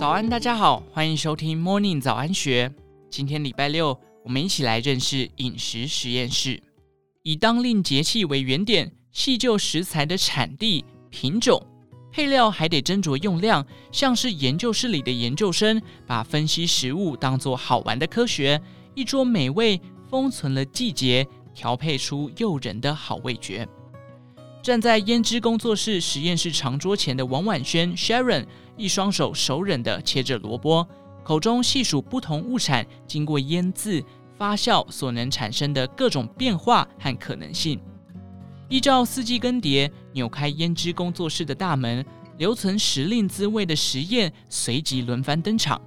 早安，大家好，欢迎收听 Morning 早安学。今天礼拜六，我们一起来认识饮食实验室。以当令节气为原点，细究食材的产地、品种、配料，还得斟酌用量，像是研究室里的研究生，把分析食物当作好玩的科学。一桌美味，封存了季节，调配出诱人的好味觉。站在胭脂工作室实验室长桌前的王婉萱 Sharon，一双手熟稔地切着萝卜，口中细数不同物产经过腌渍发酵所能产生的各种变化和可能性。依照四季更迭，扭开胭脂工作室的大门，留存时令滋味的实验随即轮番登场。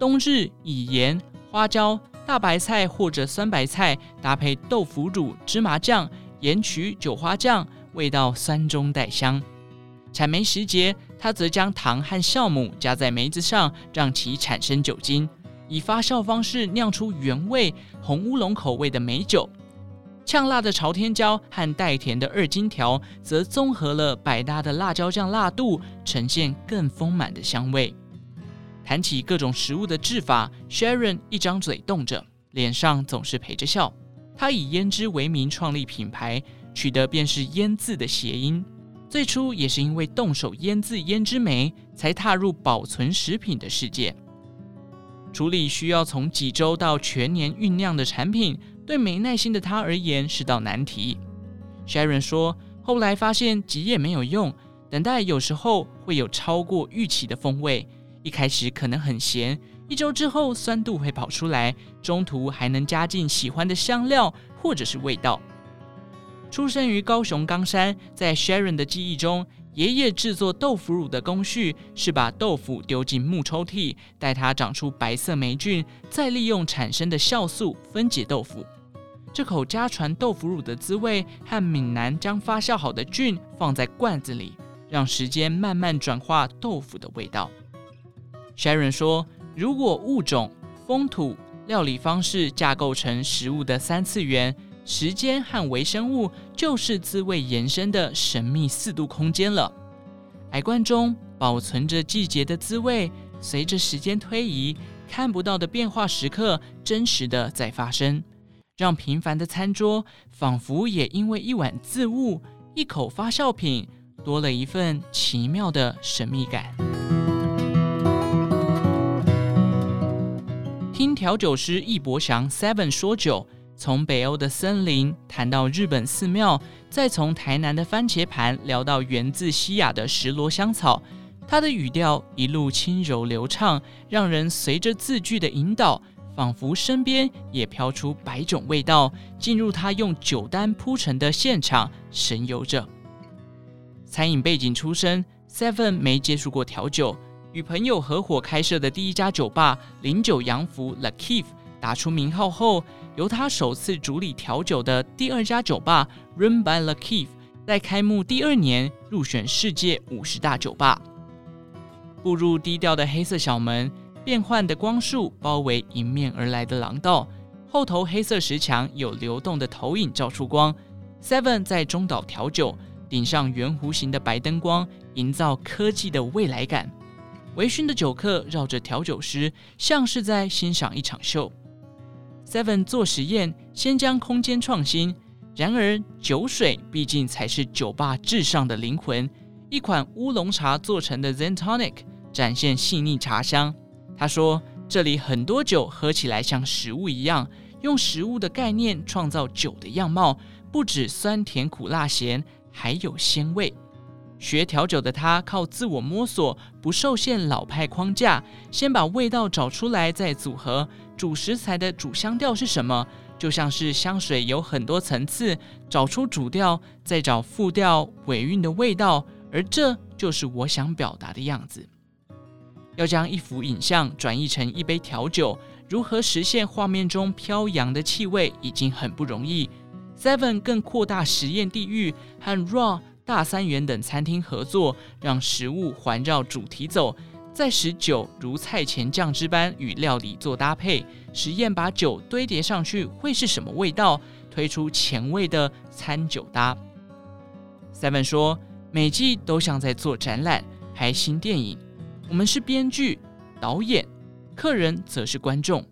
冬日以盐、花椒。大白菜或者酸白菜搭配豆腐乳、芝麻酱、盐曲、韭花酱，味道酸中带香。采梅时节，他则将糖和酵母加在梅子上，让其产生酒精，以发酵方式酿出原味红乌龙口味的梅酒。呛辣的朝天椒和带甜的二荆条，则综合了百搭的辣椒酱辣度，呈现更丰满的香味。谈起各种食物的制法，Sharon 一张嘴动着，脸上总是陪着笑。她以胭脂为名创立品牌，取的便是“腌”字的谐音。最初也是因为动手腌制胭脂梅，才踏入保存食品的世界。处理需要从几周到全年酝酿的产品，对没耐心的他而言是道难题。Sharon 说：“后来发现急也没有用，等待有时候会有超过预期的风味。”一开始可能很咸，一周之后酸度会跑出来，中途还能加进喜欢的香料或者是味道。出生于高雄冈山，在 Sharon 的记忆中，爷爷制作豆腐乳的工序是把豆腐丢进木抽屉，待它长出白色霉菌，再利用产生的酵素分解豆腐。这口家传豆腐乳的滋味，和闽南将发酵好的菌放在罐子里，让时间慢慢转化豆腐的味道。Sharon 说：“如果物种、风土、料理方式架构成食物的三次元，时间和微生物就是滋味延伸的神秘四度空间了。矮罐中保存着季节的滋味，随着时间推移，看不到的变化时刻真实的在发生，让平凡的餐桌仿佛也因为一碗渍物、一口发酵品，多了一份奇妙的神秘感。”听调酒师易博祥 Seven 说酒，从北欧的森林谈到日本寺庙，再从台南的番茄盘聊到源自西亚的石螺香草，他的语调一路轻柔流畅，让人随着字句的引导，仿佛身边也飘出百种味道，进入他用酒单铺成的现场，神游着。餐饮背景出身，Seven 没接触过调酒。与朋友合伙开设的第一家酒吧“零九洋服 ”La Cave 打出名号后，由他首次主理调酒的第二家酒吧 “Run by La Cave” 在开幕第二年入选世界五十大酒吧。步入低调的黑色小门，变幻的光束包围迎面而来的廊道，后头黑色石墙有流动的投影照出光。Seven 在中岛调酒，顶上圆弧形的白灯光，营造科技的未来感。微醺的酒客绕着调酒师，像是在欣赏一场秀。Seven 做实验，先将空间创新。然而，酒水毕竟才是酒吧至上的灵魂。一款乌龙茶做成的 Zen Tonic 展现细腻茶香。他说：“这里很多酒喝起来像食物一样，用食物的概念创造酒的样貌，不止酸甜苦辣咸，还有鲜味。”学调酒的他靠自我摸索，不受限老派框架，先把味道找出来，再组合。主食材的主香调是什么？就像是香水有很多层次，找出主调，再找副调尾韵的味道，而这就是我想表达的样子。要将一幅影像转译成一杯调酒，如何实现画面中飘扬的气味，已经很不容易。Seven 更扩大实验地域和 Raw。大三元等餐厅合作，让食物环绕主题走，再使酒如菜前酱汁般与料理做搭配。实验把酒堆叠上去会是什么味道？推出前卫的餐酒搭。Seven 说，每季都像在做展览、拍新电影。我们是编剧，导演，客人则是观众。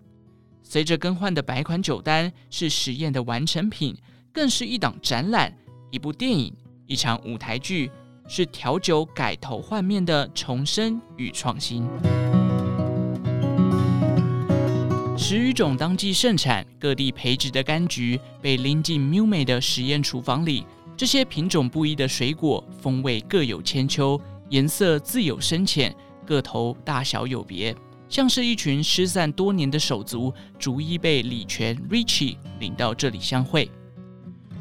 随着更换的百款酒单是实验的完成品，更是一档展览、一部电影、一场舞台剧，是调酒改头换面的重生与创新。十余种当季盛产、各地培植的柑橘被拎进 Miume 的实验厨房里。这些品种不一的水果，风味各有千秋，颜色自有深浅，个头大小有别，像是一群失散多年的手足，逐一被李泉 Richie 领到这里相会。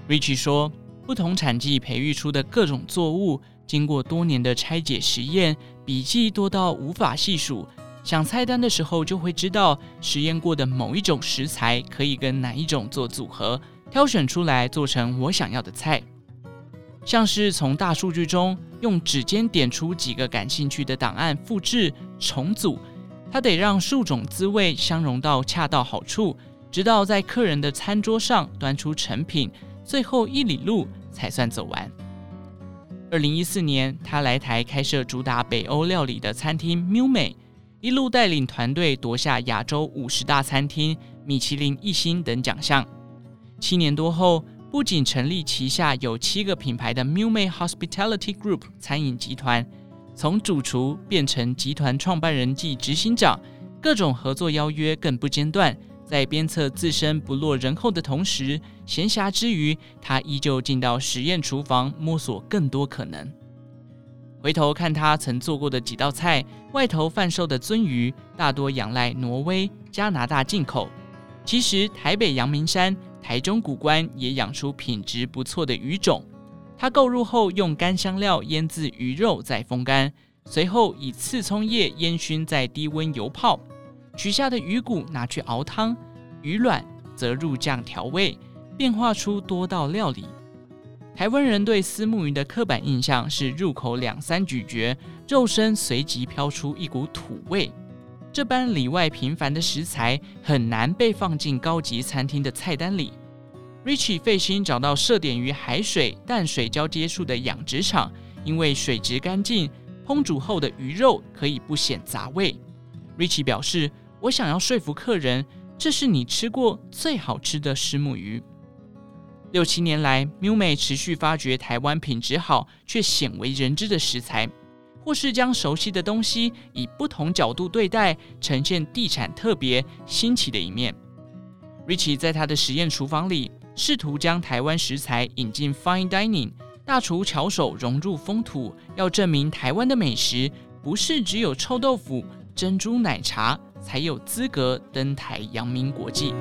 Richie 说，不同产季培育出的各种作物，经过多年的拆解实验，笔记多到无法细数。想菜单的时候，就会知道实验过的某一种食材可以跟哪一种做组合，挑选出来做成我想要的菜。像是从大数据中用指尖点出几个感兴趣的档案，复制重组，它得让数种滋味相融到恰到好处，直到在客人的餐桌上端出成品，最后一里路才算走完。二零一四年，他来台开设主打北欧料理的餐厅 Miume，一路带领团队夺下亚洲五十大餐厅、米其林一星等奖项。七年多后，不仅成立旗下有七个品牌的 Miume Hospitality Group 餐饮集团，从主厨变成集团创办人暨执行长，各种合作邀约更不间断。在鞭策自身不落人后的同时，闲暇之余，他依旧进到实验厨房摸索更多可能。回头看他曾做过的几道菜，外头贩售的鳟鱼大多仰赖挪威、加拿大进口，其实台北阳明山。台中谷关也养出品质不错的鱼种，他购入后用干香料腌制鱼肉，再风干，随后以刺葱叶烟熏，再低温油泡，取下的鱼骨拿去熬汤，鱼卵则入酱调味，变化出多道料理。台湾人对丝木鱼的刻板印象是入口两三咀嚼，肉身随即飘出一股土味。这般里外平凡的食材很难被放进高级餐厅的菜单里。Richie 费心找到设点于海水淡水交接处的养殖场，因为水质干净，烹煮后的鱼肉可以不显杂味。Richie 表示：“我想要说服客人，这是你吃过最好吃的石目鱼。”六七年来，Miu Mei 持续发掘台湾品质好却鲜为人知的食材。或是将熟悉的东西以不同角度对待，呈现地产特别新奇的一面。Richie 在他的实验厨房里，试图将台湾食材引进 Fine Dining，大厨巧手融入风土，要证明台湾的美食不是只有臭豆腐、珍珠奶茶才有资格登台扬名国际。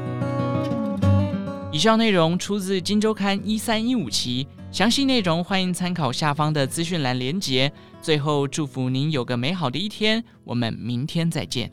以上内容出自《金周刊》一三一五期。详细内容欢迎参考下方的资讯栏连接。最后，祝福您有个美好的一天，我们明天再见。